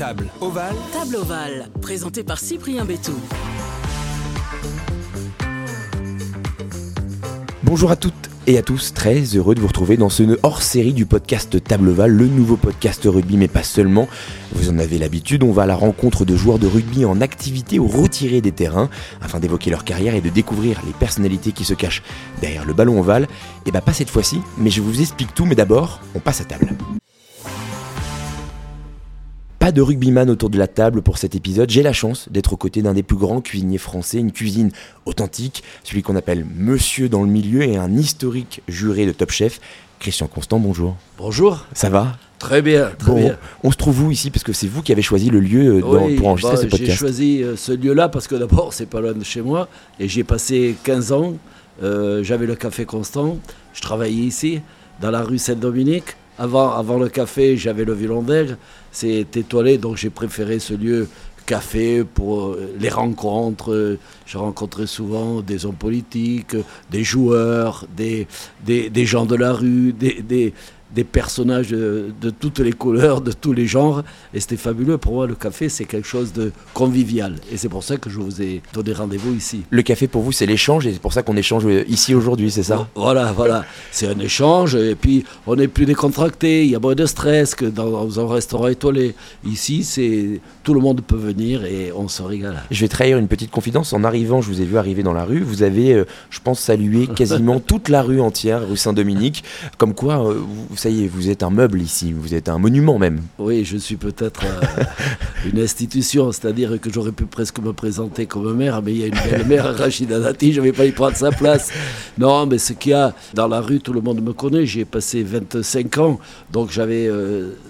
Table ovale. Table ovale, présenté par Cyprien Bétou. Bonjour à toutes et à tous, très heureux de vous retrouver dans ce hors-série du podcast Table Ovale, le nouveau podcast rugby, mais pas seulement. Vous en avez l'habitude, on va à la rencontre de joueurs de rugby en activité ou retirés des terrains, afin d'évoquer leur carrière et de découvrir les personnalités qui se cachent derrière le ballon ovale. Et bah pas cette fois-ci, mais je vous explique tout, mais d'abord, on passe à table. Pas de rugbyman autour de la table pour cet épisode. J'ai la chance d'être aux côtés d'un des plus grands cuisiniers français, une cuisine authentique, celui qu'on appelle monsieur dans le milieu et un historique juré de Top Chef. Christian Constant, bonjour. Bonjour. Ça va? Très bien, très Bon, bien. on se trouve où ici? Parce que c'est vous qui avez choisi le lieu euh, dans- Oui, pour enregistrer bah, ce J'ai podcast. choisi euh, ce lieu-là parce que d'abord, c'est pas loin de chez moi. Et j'ai passé 15 ans. euh, J'avais le café constant. Je travaillais ici, dans la rue Saint-Dominique. Avant, le café, j'avais le violon d'aigle. C'est étoilé, donc j'ai préféré ce lieu café pour euh, les rencontres. Je rencontrais souvent des hommes politiques, des joueurs, des, gens de la rue, des, des personnages de, de toutes les couleurs, de tous les genres. Et c'était fabuleux. Pour moi, le café, c'est quelque chose de convivial. Et c'est pour ça que je vous ai donné rendez-vous ici. Le café pour vous, c'est l'échange et c'est pour ça qu'on échange ici aujourd'hui, c'est ça? Voilà, voilà. C'est un échange. Et puis, on est plus décontracté. Il y a moins de stress que dans un restaurant étoilé. Ici, c'est tout le monde peut venir et on se régale. Je vais trahir une petite confidence. En arrivant, je vous ai vu arriver dans la rue. Vous avez, euh, je pense, salué quasiment toute la rue entière, rue Saint-Dominique. Comme quoi, euh, vous, ça y est, vous êtes un meuble ici. Vous êtes un monument même. Oui, je suis peut-être euh, une institution, c'est-à-dire que j'aurais pu presque me présenter comme maire, mais il y a une belle mère, Rachida Dati, je ne vais pas y prendre sa place. Non, mais ce qu'il y a dans la rue, tout le monde me connaît, j'y ai passé 25 ans, donc j'avais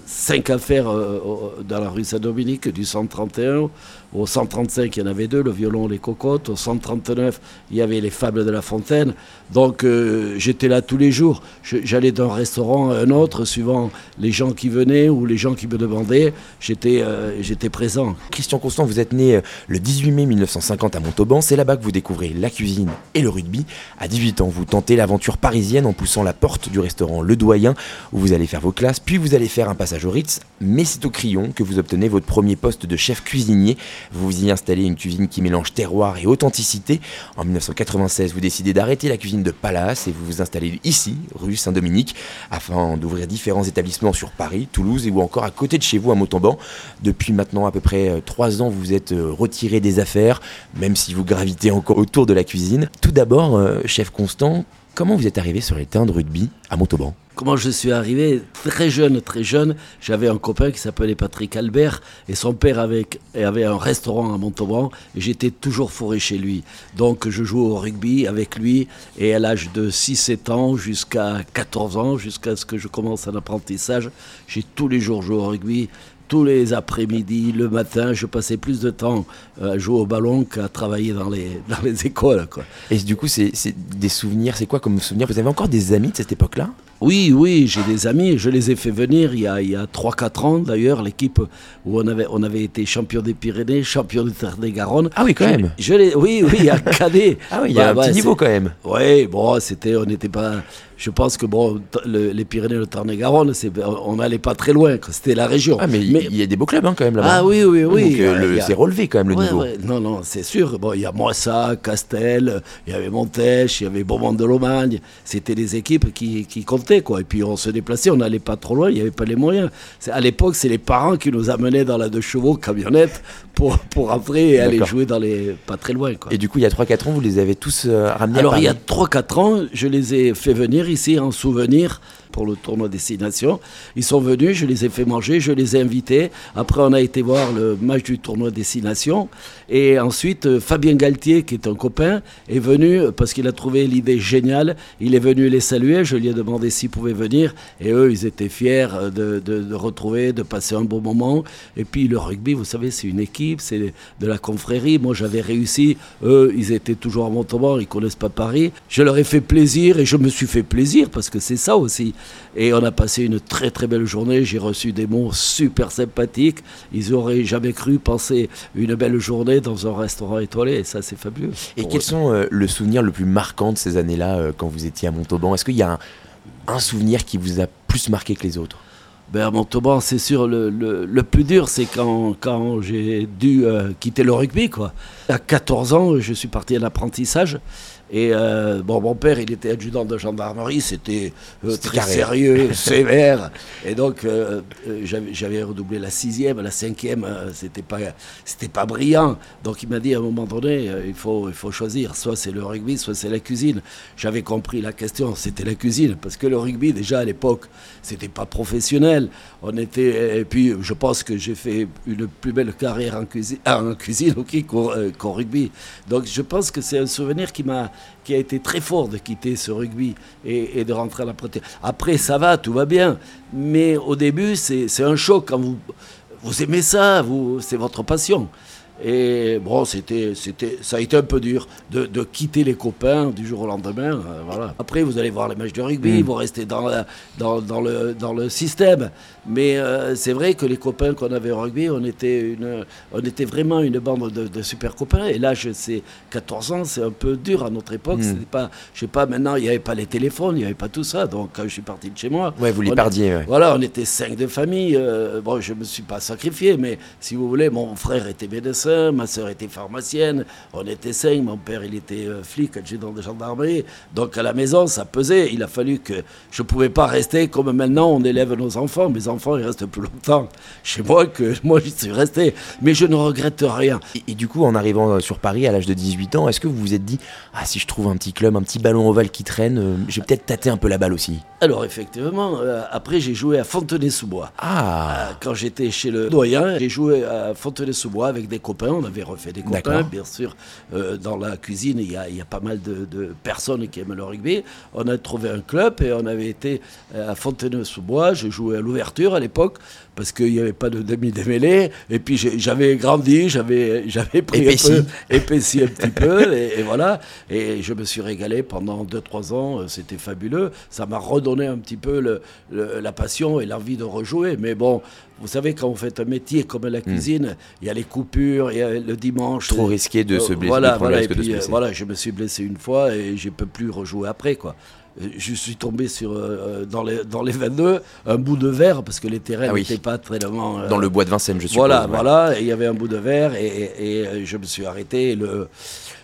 5 affaires euh, dans la rue Saint-Dominique, du 131 au 135, il y en avait deux, le violon, les cocottes. Au 139, il y avait les fables de la fontaine. Donc euh, j'étais là tous les jours. J'allais d'un restaurant à un autre, suivant les gens qui venaient ou les gens qui me demandaient. J'étais euh, présent. Christian Constant, vous êtes né euh, le 18 mai 1950 à Montauban. C'est là-bas que vous découvrez la cuisine et le rugby. À 18 ans, vous tentez l'aventure parisienne en poussant la porte du restaurant Le Doyen où vous allez faire vos classes, puis vous allez faire un passage au Ritz. Mais c'est au Crillon que vous obtenez votre premier poste de chef cuisinier. Vous y installez une cuisine qui mélange terroir et authenticité. En 1996, vous décidez d'arrêter la cuisine de Palace et vous vous installez ici, rue Saint-Dominique, afin d'ouvrir différents établissements sur Paris, Toulouse et ou encore à côté de chez vous à Montauban. Depuis maintenant à peu près euh, trois ans, vous vous êtes euh, retiré des affaires, même si vous gravitez encore autour de la cuisine. Tout d'abord, euh, chef Constant, comment vous êtes arrivé sur les terrains de rugby à Montauban? Comment je suis arrivé? Très jeune, très jeune. J'avais un copain qui s'appelait Patrick Albert et son père avait, avait un restaurant à Montauban et j'étais toujours fourré chez lui. Donc je jouais au rugby avec lui et à l'âge de 6-7 ans jusqu'à 14 ans, jusqu'à ce que je commence un apprentissage, j'ai tous les jours joué au rugby. Tous les après-midi, le matin, je passais plus de temps euh, à jouer au ballon qu'à travailler dans les, dans les écoles. Quoi. Et du coup, c'est des souvenirs, c'est quoi comme souvenirs? Vous avez encore des amis de cette époque-là? Oui, oui, j'ai des amis, je les ai fait venir il y a, a 3-4 ans d'ailleurs, l'équipe où on avait, on avait été champion des Pyrénées, champion de Terre-des-Garonne. Ah oui, quand Je- même. Je l'ai, oui, oui, à Cadet. Ah oui, il y a Bah, un bah, petit niveau c'est- quand même. Oui, bon, c'était, on n'était pas. Je pense que bon, le- les Pyrénées, le Tarn-et-Garonne, on n'allait pas très loin, c'était la région. Ah, mais il y a des beaux clubs hein, quand même là-bas. Ah oui, oui, oui. Donc, euh, a- c'est relevé quand même le Ouais, niveau. ouais. Non, non, c'est sûr. Bon, il y a Moissa, Castel, il y avait Montèche, il y avait Beaumont de Lomagne. C'était des équipes qui, qui comptaient, quoi. Et puis on se déplaçait, on n'allait pas trop loin, il n'y avait pas les moyens. À l'époque, c'est les parents qui nous amenaient dans la deux chevaux camionnette pour, pour rentrer et aller jouer dans les pas très loin, quoi. Et du coup, il y a 3-4 ans, vous les avez tous euh, ramenés Alors à il y a Paris. 3-4 ans, je les ai fait venir ici en souvenir pour le tournoi Destination. Ils sont venus, je les ai fait manger, je les ai invités. Après, on a été voir le match du tournoi Destination. Et ensuite, euh, Fabien Galtier, qui est un copain, est venu euh, parce qu'il a trouvé l'idée géniale. Il est venu les saluer. Je lui ai demandé s'ils pouvaient venir. Et eux, ils étaient fiers euh, de, de- retrouver, de passer un bon moment. Et puis, le rugby, vous savez, c'est une équipe, c'est de la confrérie. Moi, j'avais réussi. Eux, ils étaient toujours à Montauban, ils connaissent pas Paris. Je leur ai fait plaisir et je me suis fait plaisir parce que c'est ça aussi. Et on a passé une très très belle journée. J'ai reçu des mots super sympathiques. Ils auraient jamais cru passer une belle journée dans un restaurant étoilé. Et ça, c'est fabuleux. Et quels eux. sont euh, le souvenir le plus marquant de ces années-là euh, quand vous étiez à Montauban? Est-ce qu'il y a un, un souvenir qui vous a plus marqué que les autres? Ben, à Montauban, c'est sûr, le, le, plus dur, c'est quand, quand j'ai dû euh, quitter le rugby. Quoi. À 14 ans, je suis parti à l'apprentissage. Et euh, bon, mon père, il était adjudant de gendarmerie, c'était euh, très sérieux, sévère. Et donc, euh, j'avais redoublé la sixième, la cinquième, c'était pas, c'était pas brillant. Donc, il m'a dit à un moment donné, il faut, il faut choisir, soit c'est le rugby, soit c'est la cuisine. J'avais compris la question, c'était la cuisine, parce que le rugby, déjà à l'époque, c'était pas professionnel. On était, et puis, je pense que j'ai fait une plus belle carrière en cuisine, en cuisine qu'au rugby. Donc, je pense que c'est un souvenir qui m'a qui a été très fort de quitter ce rugby et, de rentrer à la protéine. Après, ça va, tout va bien. Mais au début, c'est un choc quand vous, vous aimez ça, c'est votre passion. Et bon, c'était, c'était, ça a été un peu dur de, de, quitter les copains du jour au lendemain. Euh, voilà. Après, vous allez voir les matchs de rugby, mm. vous restez dans, dans, dans, le, dans le système. Mais euh, c'est vrai que les copains qu'on avait au rugby, on était, une, on était vraiment une bande de, super copains. Et là, c'est 14 ans, c'est un peu dur à notre époque. Mm. Pas, je sais pas, maintenant, il n'y avait pas les téléphones, il n'y avait pas tout ça. Donc, quand je suis parti de chez moi. Ouais, vous les perdiez. Voilà, on était cinq de famille. Euh, bon, je ne me suis pas sacrifié, mais si vous voulez, mon frère était médecin ma soeur était pharmacienne, on était cinq, mon père il était euh, flic, adjudant de gendarmerie. Donc à la maison, ça pesait. Il a fallu que je ne pouvais pas rester comme maintenant on élève nos enfants. Mes enfants, ils restent plus longtemps chez moi que moi j'y suis resté. Mais je ne regrette rien. Et, du coup, en arrivant euh, sur Paris à l'âge de 18 ans, est-ce que vous vous êtes dit, ah si je trouve un petit club, un petit ballon ovale qui traîne, euh, j'ai peut-être tâté un peu la balle aussi? Alors effectivement, après j'ai joué à Fontenay-sous-Bois. Ah Quand j'étais chez le doyen, j'ai joué à Fontenay-sous-Bois avec des copains on avait refait des copains, bien sûr. Euh, dans la cuisine, il y, a, pas mal de, personnes qui aiment le rugby. On a trouvé un club et on avait été à Fontenay-sous-Bois. Je jouais à l'ouverture à l'époque parce qu'il n'y avait pas de demi-démêlé. Et puis j'avais grandi, j'avais pris épaissi. un peu, épaissi un petit peu, et, voilà. Et je me suis régalé pendant 2-3 ans, c'était fabuleux. Ça m'a redonné un petit peu le, la passion et l'envie de rejouer. Mais bon, vous savez, quand vous faites un métier comme la hmm. cuisine, il y a les coupures, il y a le dimanche. Trop risqué de se blesser. Voilà, voilà, et puis, euh, voilà, je me suis blessé une fois et je ne peux plus rejouer après, quoi je suis tombé sur, euh, dans, les, dans les 22 un bout de verre parce que les terrains ah n'étaient pas très loin. Euh, dans le bois de Vincennes, je suppose. Voilà, voilà, il y avait un bout de verre et, et, euh, je me suis arrêté. Le,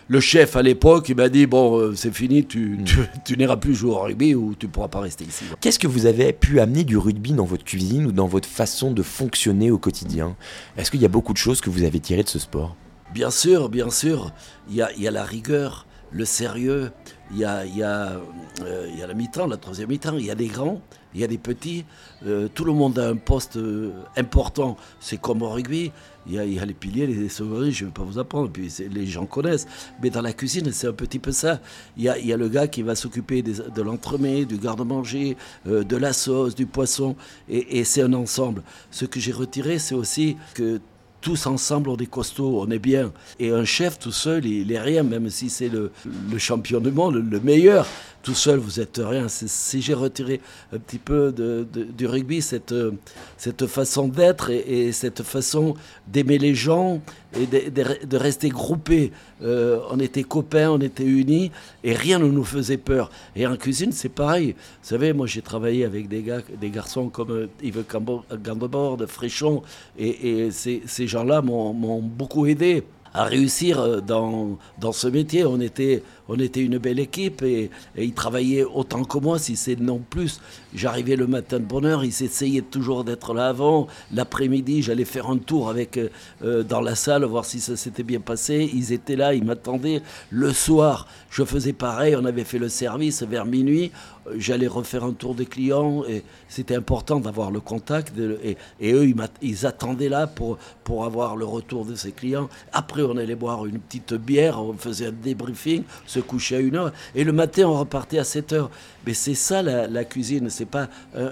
le chef à l'époque, il m'a dit Bon, c'est fini, tu, hmm. tu, tu n'iras plus jouer au rugby ou tu ne pourras pas rester ici. Qu'est-ce que vous avez pu amener du rugby dans votre cuisine ou dans votre façon de fonctionner au quotidien? Est-ce qu'il y a beaucoup de choses que vous avez tirées de ce sport? Bien sûr, bien sûr. Il y a, il y a la rigueur, le sérieux, il y a, y euh, la mi-temps, la troisième mi-temps, il y a des grands, il y a des petits. Euh, tout le monde a un poste euh, important. C'est comme au rugby. Il y, a, les piliers, les sauveries, je ne vais pas vous apprendre, puis les gens connaissent. Mais dans la cuisine, c'est un petit peu ça. Il y a, le gars qui va s'occuper de l'entremet, du garde-manger, de la sauce, du poisson, et c'est un ensemble. Ce que j'ai retiré, c'est aussi que tous ensemble, on est costaud, on est bien. Et un chef tout seul, il est rien, même si c'est le, champion du monde, le meilleur tout seul, vous êtes rien. Si j'ai retiré un petit peu du rugby, cette, cette façon d'être et, cette façon d'aimer les gens et de, rester groupés. Euh, on était copains, on était unis et rien ne nous faisait peur. Et en cuisine, c'est pareil. Vous savez, moi j'ai travaillé avec des, gars, des garçons comme euh, Yves Gandebord, Fréchon, et, et ces, ces gens-là m'ont beaucoup aidé à réussir euh, dans, dans ce métier. On était, on était une belle équipe et, ils travaillaient autant que moi, si c'est non plus. J'arrivais le matin de bonne heure, essayaient toujours d'être là avant. L'après-midi, j'allais faire un tour avec, euh, euh, dans la salle, voir si ça s'était bien passé. Ils étaient là, ils m'attendaient. Le soir, je faisais pareil, on avait fait le service vers minuit. J'allais refaire un tour des clients et c'était important d'avoir le contact. et, et, eux, ils, ils, attendaient là pour, pour avoir le retour de ces clients. Après, on allait boire une petite bière, on faisait un débriefing, se coucher à une heure. Et le matin, on repartait à 7 heures. Mais c'est ça la, cuisine. C'est pas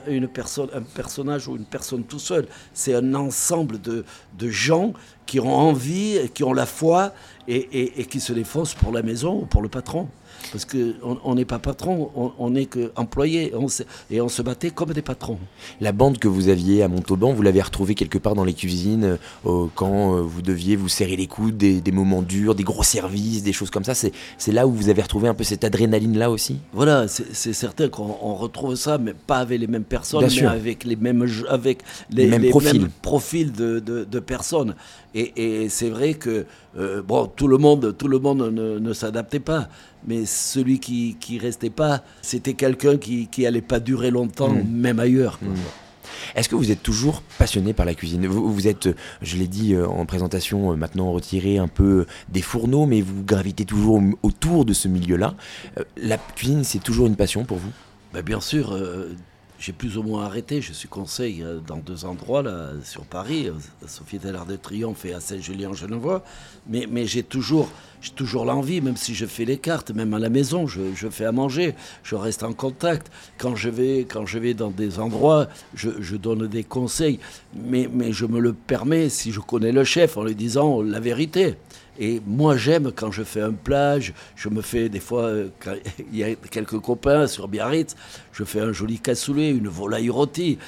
une personne, un personnage ou une personne tout seul. C'est un ensemble de, de gens qui ont envie, qui ont la foi et, et, et qui se défoncent pour la maison ou pour le patron. Parce qu'on n'est pas patron, on n'est qu'employé. Et on se battait comme des patrons. La bande que vous aviez à Montauban, vous l'avez retrouvée quelque part dans les cuisines euh, quand euh, vous deviez vous serrer les coudes, des, moments durs, des gros services, des choses comme ça. C'est là où vous avez retrouvé un peu cette adrénaline-là aussi? Voilà, c'est certain qu'on retrouve ça, mais pas avec les mêmes personnes, mais avec les mêmes, avec les, mêmes profils, de, personnes. Et, c'est vrai que euh, bon, tout le monde, tout le monde ne, s'adaptait pas, mais celui qui, qui restait pas, c'était quelqu'un qui, qui allait pas durer longtemps, hmm. même ailleurs. Hmm. Est-ce que vous êtes toujours passionné par la cuisine? Vous, êtes, je l'ai dit euh, en présentation, euh, maintenant retiré un peu des fourneaux, mais vous gravitez toujours autour de ce milieu-là. La cuisine, c'est toujours une passion pour vous? Ben, Bien sûr j'ai plus ou moins arrêté. Je suis conseil euh, dans deux endroits là, sur Paris, euh, Sophie l'Art de Triomphe et à Saint-Julien-Genevois. Mais, mais j'ai toujours, toujours l'envie, même si je fais les cartes, même à la maison, je, je, fais à manger, je reste en contact. Quand je vais, quand je vais dans des endroits, je, je donne des conseils. Mais, mais je me le permets si je connais le chef en lui disant la vérité. Et moi, j'aime quand je fais un plage, je me fais des fois, euh, il y a quelques copains sur Biarritz, je fais un joli cassoulet, une volaille rôtie.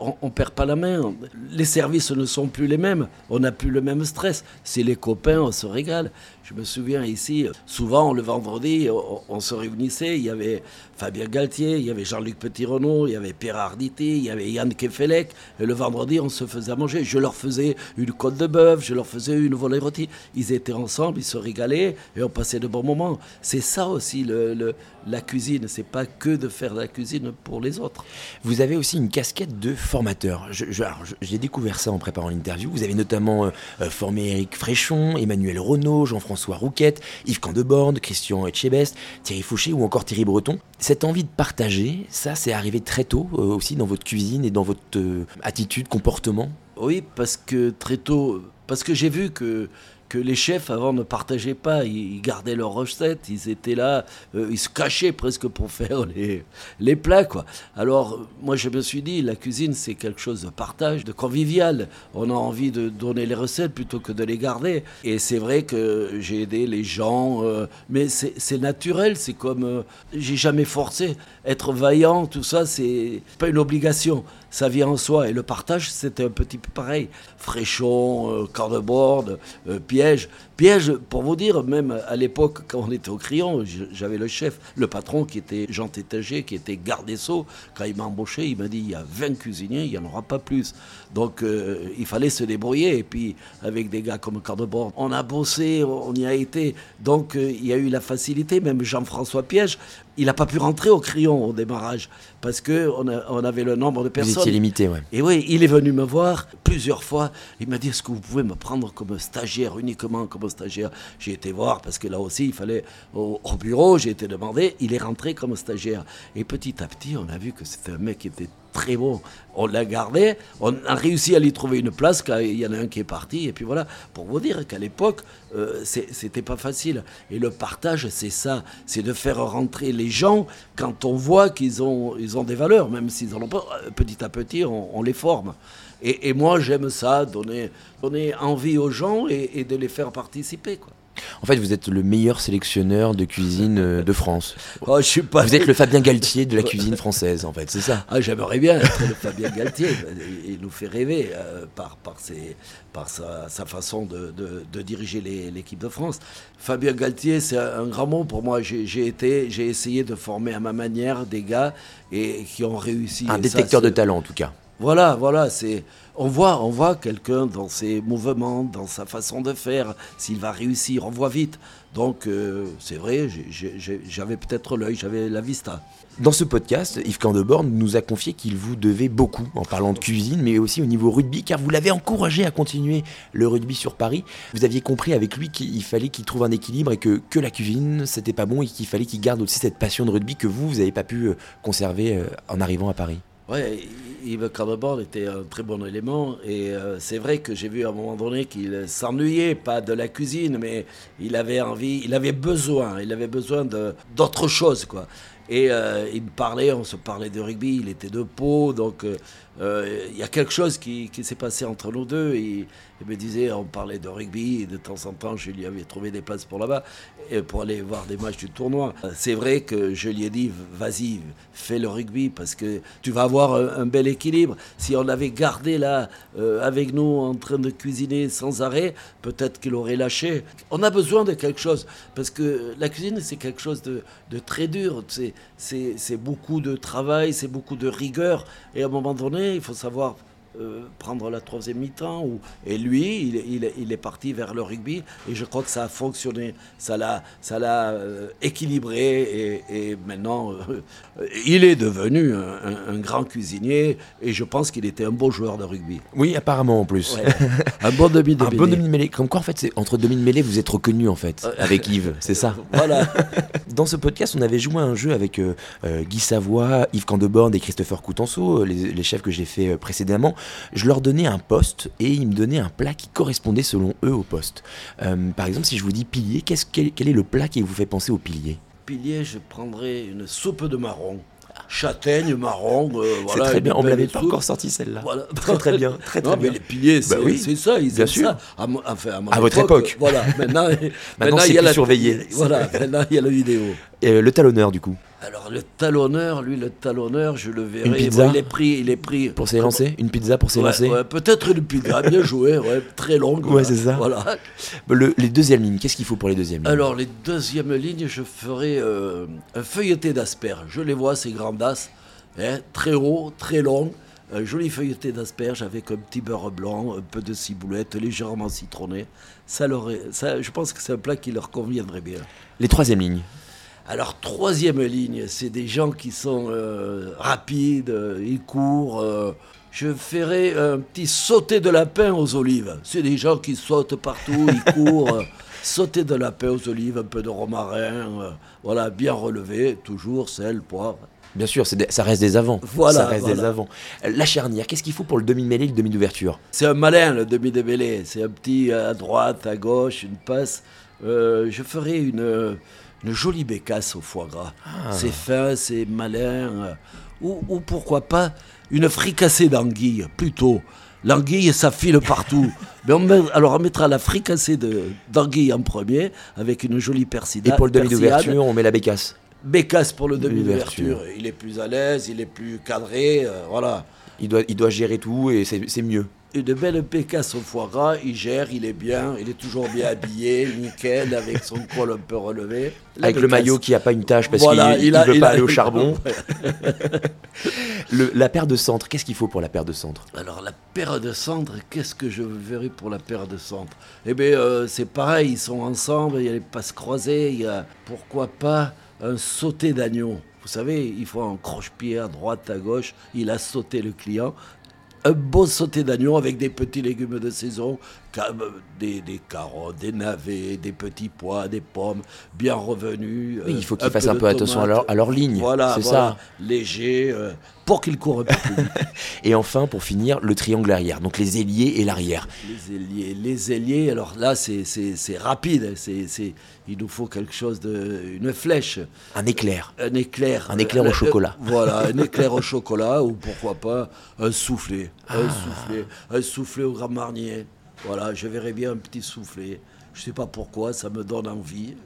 on, ne perd pas la main. Les services ne sont plus les mêmes. On n'a plus le même stress. C'est les copains, on se régale. Je me souviens ici, souvent le vendredi, on, se réunissait. Il y avait Fabien Galtier, il y avait Jean-Luc Petit-Renaud, il y avait Pierre Arditi, il y avait Yann Kefelec. Et le vendredi, on se faisait manger. Je leur faisais une côte de bœuf, je leur faisais une volaille rôtie. Ils étaient ensemble, ils se régalaient et on passait de bons moments. C'est ça aussi le, la cuisine. C'est pas que de faire la cuisine pour les autres. Vous avez aussi une casquette de formateur. J'ai découvert ça en préparant l'interview. Vous avez notamment euh, formé Eric Fréchon, Emmanuel Renaud, Jean-François François Rouquette, Yves Candeborne, Christian Etchebest, Thierry Fouché ou encore Thierry Breton. Cette envie de partager, ça c'est arrivé très tôt euh, aussi dans votre cuisine et dans votre euh, attitude, comportement? Oui, parce que très tôt, parce que j'ai vu que les chefs avant ne partageaient pas, ils, gardaient leurs recettes, ils étaient là, euh, ils se cachaient presque pour faire les, plats quoi. Alors moi je me suis dit la cuisine c'est quelque chose de partage, de convivial. On a envie de donner les recettes plutôt que de les garder. Et c'est vrai que j'ai aidé les gens, euh, mais c'est naturel, c'est comme euh, j'ai jamais forcé. Être vaillant, tout ça c'est pas une obligation ça vient en soi. Et le partage, c'était un petit peu pareil. Fréchon, euh, euh, piège. Pour vous dire, même à l'époque, quand on était au crayon, j'avais le chef, le patron qui était Jean Tétager, qui était garde des Sceaux. Quand il m'a embauché, il m'a dit il y a 20 cuisiniers, il n'y en aura pas plus. Donc euh, il fallait se débrouiller. Et puis, avec des gars comme Cordeboard, on a bossé, on y a été. Donc il y a eu la facilité. Même Jean-François Piège, il n'a pas pu rentrer au crayon au démarrage parce qu'on on avait le nombre de personnes. Vous étiez limité, ouais. Et oui, il est venu me voir plusieurs fois. Il m'a dit Est-ce que vous pouvez me prendre comme stagiaire, uniquement comme stagiaire? J'ai été voir parce que là aussi, il fallait au, au bureau, j'ai été demandé. Il est rentré comme stagiaire. Et petit à petit, on a vu que c'était un mec qui était très bon. On l'a gardé, on a réussi à lui trouver une place quand il y en a un qui est parti. Et puis voilà, pour vous dire qu'à l'époque, euh, c'était pas facile. Et le partage, c'est ça, c'est de faire rentrer les gens quand on voit qu'ils ont, ils ont des valeurs, même s'ils n'en ont pas. Euh, petit à petit, on, les forme. Et, moi, j'aime ça, donner, donner envie aux gens et, et de les faire participer. Quoi. En fait, vous êtes le meilleur sélectionneur de cuisine euh, de France. Oh, je suis pas... Vous êtes le Fabien Galtier de la cuisine française, en fait, c'est ça? Ah, J'aimerais bien être le Fabien Galtier. Il nous fait rêver euh, par, par, ses, par sa, façon de, de, diriger l'équipe de France. Fabien Galtier, c'est un grand mot pour moi. J'ai été, j'ai essayé de former à ma manière des gars et qui ont réussi. Un détecteur de talent, en tout cas. Voilà, voilà, c'est on voit, on voit quelqu'un dans ses mouvements, dans sa façon de faire, s'il va réussir, on voit vite. Donc euh, c'est vrai, j'avais peut-être l'œil, j'avais la vista. Dans ce podcast, Yves Candeborn nous a confié qu'il vous devait beaucoup en parlant de cuisine, mais aussi au niveau rugby, car vous l'avez encouragé à continuer le rugby sur Paris. Vous aviez compris avec lui qu'il fallait qu'il trouve un équilibre et que, que la cuisine, c'était pas bon et qu'il fallait qu'il garde aussi cette passion de rugby que vous, vous n'avez pas pu euh, conserver euh, en arrivant à Paris. Ouais, Yves Cardebord était un très bon élément et euh, c'est vrai que j'ai vu à un moment donné qu'il s'ennuyait pas de la cuisine mais il avait envie, il avait besoin, il avait besoin d'autre chose quoi. Et euh, il me parlait, on se parlait de rugby, il était de Pau, donc euh, il y a quelque chose qui, qui s'est passé entre nous deux. Il, il, me disait, on parlait de rugby, et de temps en temps, je lui avais trouvé des places pour là-bas, pour aller voir des matchs du tournoi. C'est vrai que je lui ai dit, vas-y, fais le rugby, parce que tu vas avoir un, bel équilibre. Si on l'avait gardé là, avec nous, en train de cuisiner sans arrêt, peut-être qu'il aurait lâché. On a besoin de quelque chose, parce que la cuisine, c'est quelque chose de, de très dur. C'est beaucoup de travail, c'est beaucoup de rigueur. Et à un moment donné, il faut savoir euh, prendre la troisième mi-temps. Et lui, il, il, est parti vers le rugby et je crois que ça a fonctionné. Ça l'a, ça l'a euh, équilibré et, maintenant, euh, il est devenu un, grand cuisinier et je pense qu'il était un beau joueur de rugby. Oui, apparemment en plus. un bon demi de Un bon demi de mêlée. Comme quoi, en fait, c'est, entre demi de mêlée, vous êtes reconnu en fait avec Yves, c'est ça? voilà. Dans ce podcast, on avait joué un jeu avec Guy Savoie, Yves Candeborn et Christopher Coutenceau, les, les chefs que j'ai fait précédemment je leur donnais un poste et ils me donnaient un plat qui correspondait selon eux au poste. Euh, par exemple, si je vous dis pilier, quel, quel, est le plat qui vous fait penser au pilier? Pilier, je prendrais une soupe de marron châtaigne, marron. Euh, c'est très bien, on ne l'avait pas encore sorti celle-là. Très très bien, très, très non, bien. Mais les piliers, c'est bah ça, ils bien sûr. ça. À, enfin, à, à votre époque. Voilà, maintenant, maintenant, c'est plus surveillé. Voilà, maintenant il y a la vidéo. Et le talonneur du coup alors le talonneur, lui, le talonneur, je le verrai. Une pizza il est pris, il est pris. Pour s'élancer Une pizza pour s'élancer ouais, Peut-être une pizza, bien joué, ouais, très longue. Ouais, c'est ça. Voilà. les deuxièmes lignes, qu'est-ce qu'il faut pour les deuxièmes lignes? Alors les deuxièmes lignes, je ferai euh, un feuilleté d'asperges. Je les vois, ces grandes as, hein, très haut, très long. Un joli feuilleté d'asperges avec un petit beurre blanc, un peu de ciboulette, légèrement citronné. Ça, leur ça je pense que c'est un plat qui leur conviendrait bien. Les troisièmes lignes alors, troisième ligne, c'est des gens qui sont euh, rapides, euh, ils courent. Euh. je ferai un petit sauter de lapin aux olives. C'est des gens qui sautent partout, ils courent. sauter de lapin aux olives, un peu de romarin, voilà, bien relevé, toujours sel, poivre. Bien sûr, ça reste des avants. Voilà, ça reste des avants. La charnière, qu'est-ce qu'il faut pour le demi-mêlée, le demi d'ouverture? C'est un malin, le demi de mêlée. C'est un petit à droite, à gauche, une passe. je ferai une une jolie bécasse au foie gras. Ah. C'est fin, c'est malin. Euh, ou, pourquoi pas une fricassée d'anguille, plutôt. L'anguille, ça file partout. Mais on alors on mettra la fricassée d'anguille en premier, avec une jolie persillade. Et pour le demi d'ouverture, on met la bécasse Bécasse pour le demi d'ouverture. Il est plus à l'aise, il est plus cadré, euh, voilà. Il doit, il doit gérer tout et c'est mieux une belle pécasse au foie gras, il gère, il est bien, il est toujours bien habillé, nickel, avec son col un peu relevé. avec le maillot qui n'a pas une tache parce qu'il ne veut pas aller au charbon. la paire de centre, qu'est-ce qu'il faut pour la paire de centre Alors la paire de centre, qu'est-ce que je verrai pour la paire de centre Eh bien euh, c'est pareil, ils sont ensemble, il y a les passes croisées, il y a pourquoi pas un sauté d'agneau. Vous savez, il faut un croche-pied à droite, à gauche. Il a sauté le client un beau sauté d'agneau avec des petits légumes de saison, des, des, carottes, des navets, des petits pois, des pommes, bien revenus. Oui, il faut qu'ils fassent un peu attention à leur, à leur ligne. Voilà, c'est ça. Léger, euh, pour qu'ils courent un peu plus et enfin, pour finir, le triangle arrière, donc les ailiers et l'arrière. Les ailiers, les ailiers, alors là, c'est rapide. c'est il nous faut quelque chose de. une flèche. Un éclair. Un éclair. Un éclair au euh, chocolat. voilà, un éclair au chocolat, ou pourquoi pas un soufflé. Un ah. soufflé. Un soufflé au Grand Marnier. Voilà, je verrais bien un petit soufflé. Je ne sais pas pourquoi, ça me donne envie.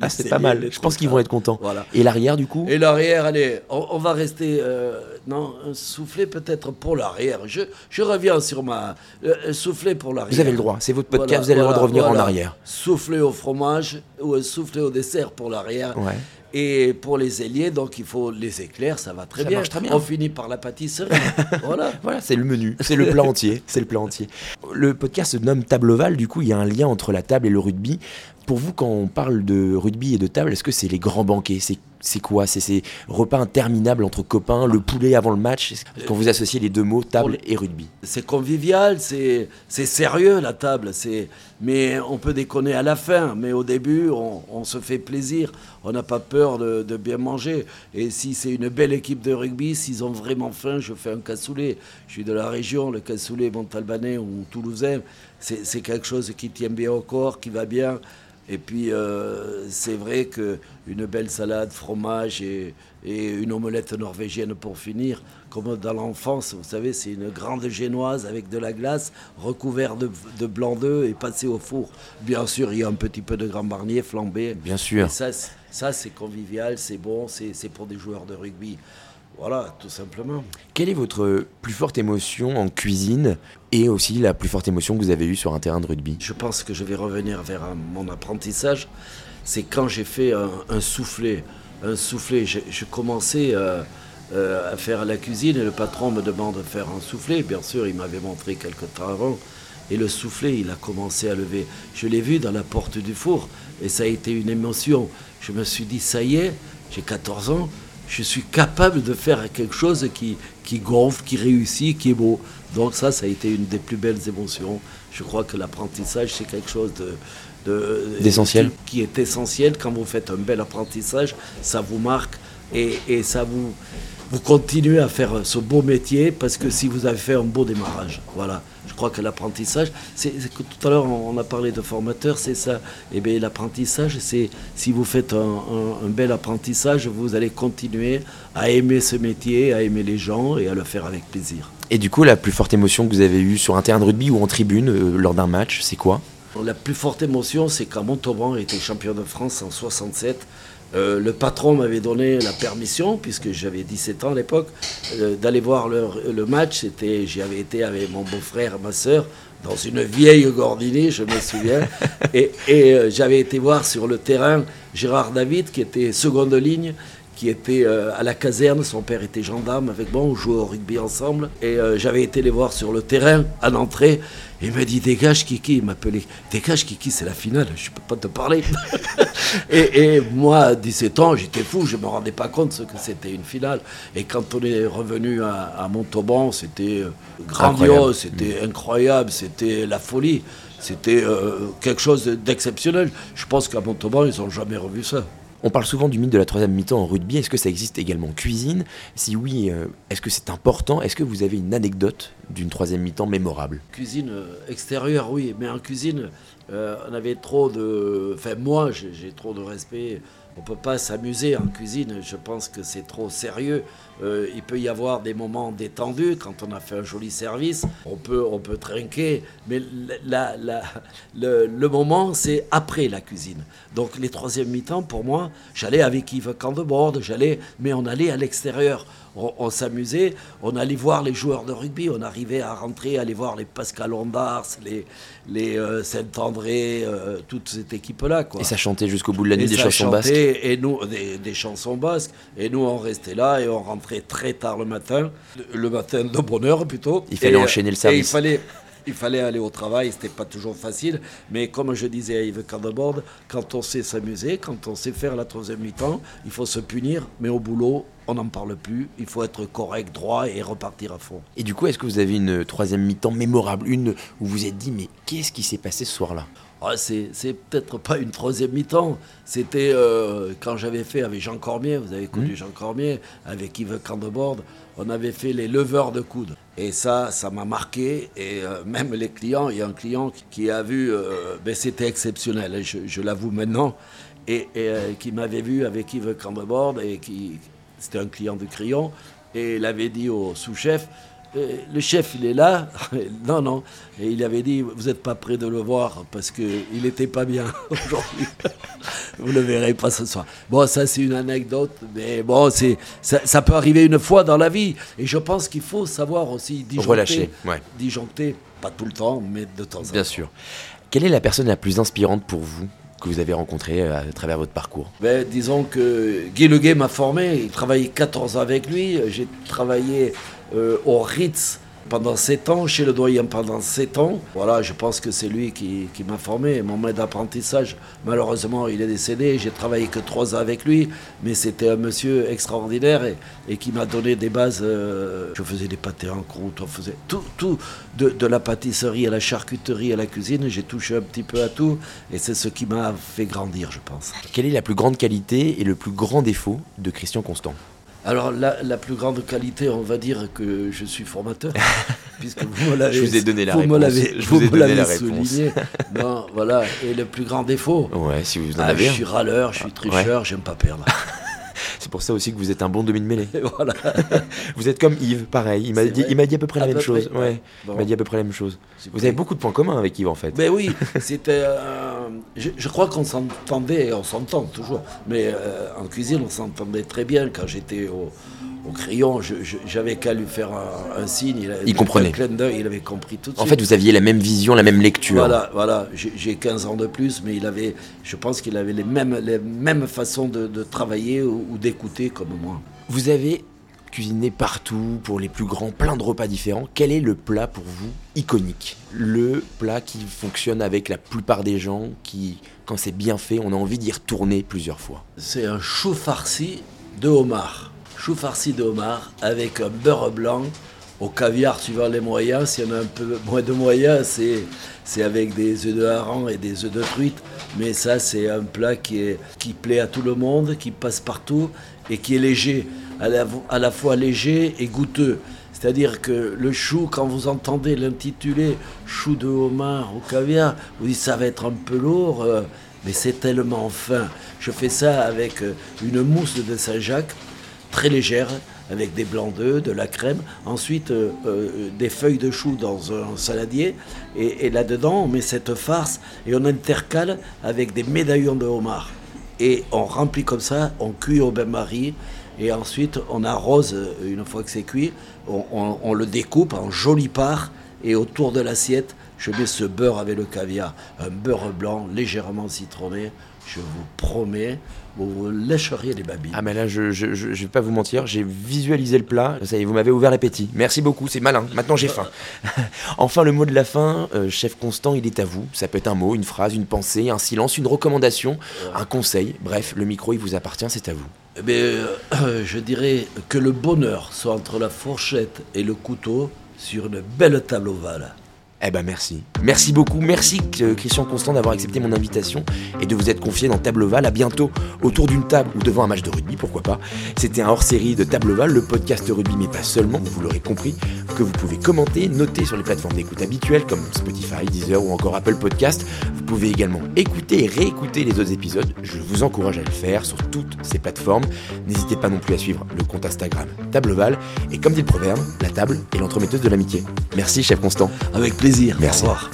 Ah, c'est pas mal. Je pense qu'ils vont être contents. Voilà. Et l'arrière, du coup Et l'arrière, allez, on, va rester. Euh, non, un soufflé peut-être pour l'arrière. Je, je, reviens sur ma. Euh, soufflé pour l'arrière. Vous avez le droit, c'est votre podcast, vous avez le droit de revenir en arrière. Soufflé au fromage ou un soufflé au dessert pour l'arrière. Ouais. Et pour les ailiers, donc il faut les éclairs, ça va très, bien. très bien. On finit par la pâtisserie. voilà. voilà, c'est le menu, c'est le plat entier, c'est le plat entier. Le podcast se nomme Table ovale, du coup il y a un lien entre la table et le rugby. Pour vous, quand on parle de rugby et de table, est-ce que c'est les grands banquets? C'est quoi? C'est ces repas interminables entre copains, le poulet avant le match? Quand vous associez les deux mots, table et rugby? C'est convivial, c'est sérieux la table, mais on peut déconner à la fin. Mais au début, on, se fait plaisir, on n'a pas peur de, bien manger. Et si c'est une belle équipe de rugby, s'ils ont vraiment faim, je fais un cassoulet. Je suis de la région, le cassoulet montalbanais ou toulousain, c'est quelque chose qui tient bien au corps, qui va bien. Et puis, euh, c'est vrai qu'une belle salade, fromage et, une omelette norvégienne pour finir, comme dans l'enfance, vous savez, c'est une grande génoise avec de la glace, recouverte de, blanc d'œuf et passée au four. Bien sûr, il y a un petit peu de grand marnier flambé. Bien sûr. ça, ça c'est convivial, c'est bon, c'est pour des joueurs de rugby. Voilà, tout simplement. Quelle est votre plus forte émotion en cuisine et aussi la plus forte émotion que vous avez eue sur un terrain de rugby? Je pense que je vais revenir vers mon apprentissage. C'est quand j'ai fait un, soufflet. Un soufflet, je, commençais euh, euh, à faire la cuisine et le patron me demande de faire un soufflet. Bien sûr, il m'avait montré quelques temps avant. Et le soufflet, il a commencé à lever. Je l'ai vu dans la porte du four et ça a été une émotion. Je me suis dit, ça y est, j'ai 14 ans, je suis capable de faire quelque chose qui, qui gonfle, qui réussit, qui est beau. Donc ça, ça a été une des plus belles émotions. Je crois que l'apprentissage, c'est quelque chose de, d'essentiel. Qui, est essentiel. Quand vous faites un bel apprentissage, ça vous marque et, et ça vous, vous continuez à faire ce beau métier parce que si vous avez fait un beau démarrage. Voilà. Je crois que l'apprentissage, c'est que tout à l'heure on a parlé de formateur, c'est ça. Et eh bien l'apprentissage, c'est si vous faites un, bel apprentissage, vous allez continuer à aimer ce métier, à aimer les gens et à le faire avec plaisir. Et du coup, la plus forte émotion que vous avez eue sur un terrain de rugby ou en tribune euh, lors d'un match, c'est quoi? La plus forte émotion, c'est quand Montauban était champion de France en 67 euh, le patron m'avait donné la permission, puisque j'avais 17 ans à l'époque, euh, d'aller voir le, match. C'était, j'y avais été avec mon beau-frère et ma soeur dans une vieille Gordini, je me souviens. et, euh, j'avais été voir sur le terrain Gérard David, qui était seconde ligne, qui était à la caserne. Son père était gendarme avec moi, on jouait au rugby ensemble. Et j'avais été les voir sur le terrain à l'entrée. Il m'a dit dégage Kiki, il m'appelait dégage Kiki, c'est la finale, je peux pas te parler. et, moi, à 17 ans, j'étais fou, je me rendais pas compte que c'était une finale. Et quand on est revenu à, Montauban, c'était euh, grandiose, c'était incroyable, c'était la folie, c'était euh, quelque chose d'exceptionnel. Je pense qu'à Montauban, ils n'ont jamais revu ça. On parle souvent du mythe de la troisième mi-temps en rugby. Est-ce que ça existe également en cuisine? Si oui, euh, est-ce que c'est important? Est-ce que vous avez une anecdote d'une troisième mi-temps mémorable? Cuisine euh, extérieure, oui, mais en cuisine, euh, on avait trop de. Enfin, moi, j'ai trop de respect on ne peut pas s'amuser en cuisine, je pense que c'est trop sérieux. Euh, il peut y avoir des moments détendus quand on a fait un joli service, on peut, on peut trinquer, mais la, le, le, moment c'est après la cuisine. Donc les troisièmes mi-temps, pour moi, j'allais avec Yves Candebord, j'allais, mais on allait à l'extérieur on, s'amusait, on allait voir les joueurs de rugby, on arrivait à rentrer, aller voir les Pascal Ondars, les, les euh, Saint-André, euh, toute cette équipe-là. Et ça chantait jusqu'au bout de la nuit des chansons basques Et nous, des, chansons basques. Et nous, on restait là et on rentrait très tard le matin, le matin de bonheur plutôt. Il fallait enchaîner le service. il fallait il fallait aller au travail, c'était pas toujours facile, mais comme je disais à Yves Cardebord, quand on sait s'amuser, quand on sait faire la troisième mi-temps, il faut se punir, mais au boulot, on n'en parle plus, il faut être correct, droit et repartir à fond. Et du coup, est-ce que vous avez une troisième mi-temps mémorable, une où vous vous êtes dit, mais qu'est-ce qui s'est passé ce soir-là? Ah, c'est, peut-être pas une troisième mi-temps. C'était euh, quand j'avais fait avec Jean Cormier, vous avez connu mmh. Jean Cormier, avec Yves Candebord, on avait fait les leveurs de coude. Et ça, ça m'a marqué. Et euh, même les clients, il y a un client qui a vu, euh, ben, c'était exceptionnel, hein, je, l'avoue maintenant, et, qui m'avait vu avec Yves Candebord, et qui, c'était un client de Crayon, et il avait dit au sous-chef, le chef, il est là. non, non. Et il avait dit, vous n'êtes pas prêt de le voir parce qu'il n'était pas bien aujourd'hui. vous ne le verrez pas ce soir. Bon, ça, c'est une anecdote. Mais bon, c'est, ça, peut arriver une fois dans la vie. Et je pense qu'il faut savoir aussi disjoncter. Relâcher, Disjoncter, pas tout le temps, mais de temps en temps. Bien sûr. Quelle est la personne la plus inspirante pour vous que vous avez rencontrée euh, à travers votre parcours? Ben, Disons que Guy Leguet m'a formé, il travaillait 14 ans avec lui, j'ai travaillé euh, au Ritz pendant sept ans, chez le doyen pendant sept ans. Voilà, je pense que c'est lui qui, m'a formé, mon maître d'apprentissage. Malheureusement, il est décédé, j'ai travaillé que trois ans avec lui, mais c'était un monsieur extraordinaire et, qui m'a donné des bases. Euh, je faisais des pâtés en croûte, on faisait tout, tout de, de, la pâtisserie à la charcuterie à la cuisine, j'ai touché un petit peu à tout et c'est ce qui m'a fait grandir, je pense. Quelle est la plus grande qualité et le plus grand défaut de Christian Constant? Alors la, la, plus grande qualité, on va dire que je suis formateur, puisque vous me l'avez. Je vous ai donné la vous réponse. Me l'avez, je vous, vous ai me donné la l'avez réponse. souligné. non, voilà. Et le plus grand défaut. Ouais, si vous en Ah, avez je suis râleur, je suis tricheur, j'aime pas perdre. C'est pour ça aussi que vous êtes un bon demi de mêlée. Voilà. Vous êtes comme Yves, pareil. Il m'a dit, il m'a dit à peu près la même chose. Ouais. Il m'a dit à peu près la même chose. Vous avez beaucoup de points communs avec Yves en fait. Ben oui, c'était. euh, je, je crois qu'on s'entendait, et on s'entend toujours, mais euh, en cuisine, on s'entendait très bien. Quand j'étais au, au crayon, j'avais qu'à lui faire un, un signe. Il, avait- Il comprenait. Un clin d'œil, il avait compris tout de En suite. fait, vous aviez la même vision, la même lecture. Voilà, voilà. J'ai j'ai 15 ans de plus, mais il avait, je pense qu'il avait les mêmes, les mêmes façons de, de travailler ou, ou d'écouter comme moi. Vous avez cuisiné partout, pour les plus grands, plein de repas différents. Quel est le plat pour vous iconique? Le plat qui fonctionne avec la plupart des gens, qui, quand c'est bien fait, on a envie d'y retourner plusieurs fois. C'est un chou farci de homard. Chou farci de homard avec un beurre blanc au caviar suivant les moyens. S'il y en a un peu moins de moyens, c'est, c'est avec des œufs de hareng et des œufs de truite. Mais ça, c'est un plat qui, est, qui plaît à tout le monde, qui passe partout et qui est léger, à la, à la fois léger et goûteux. C'est-à-dire que le chou, quand vous entendez l'intitulé chou de homard au caviar, vous dites ça va être un peu lourd, euh, mais c'est tellement fin. Je fais ça avec euh, une mousse de Saint-Jacques, très légère, avec des blancs d'œufs, de la crème. Ensuite, euh, euh, des feuilles de chou dans un saladier. Et, là-dedans, on met cette farce et on intercale avec des médaillons de homard. Et on remplit comme ça, on cuit au bain-marie. Et ensuite, on arrose, euh, une fois que c'est cuit, on, on- on le découpe en jolies parts. Et autour de l'assiette, je mets ce beurre avec le caviar. Un beurre blanc légèrement citronné. Je vous promets, vous vous lécheriez les babines. Ah mais là, je, je, je, je vais pas vous mentir, j'ai visualisé le plat, ça y est, vous m'avez ouvert l'appétit. Merci beaucoup, c'est malin, maintenant j'ai faim. enfin, le mot de la fin, euh, chef Constant, il est à vous. Ça peut être un mot, une phrase, une pensée, un silence, une recommandation, un conseil. Bref, le micro, il vous appartient, c'est à vous. Eh bien, euh, je dirais que le bonheur soit entre la fourchette et le couteau sur une belle table ovale. Eh ben merci. Merci beaucoup. Merci euh, Christian Constant d'avoir accepté mon invitation et de vous être confié dans Table Oval. À bientôt autour d'une table ou devant un match de rugby, pourquoi pas. C'était un hors-série de Table Oval, le podcast rugby, mais pas seulement, vous l'aurez compris, que vous pouvez commenter, noter sur les plateformes d'écoute habituelles comme Spotify, Deezer ou encore Apple Podcast. Vous pouvez également écouter et réécouter les autres épisodes. Je vous encourage à le faire sur toutes ces plateformes. N'hésitez pas non plus à suivre le compte Instagram Table Oval. Et comme dit le proverbe, la table est l'entremetteuse de l'amitié. Merci chef Constant. Avec plaisir. Merci. Au revoir.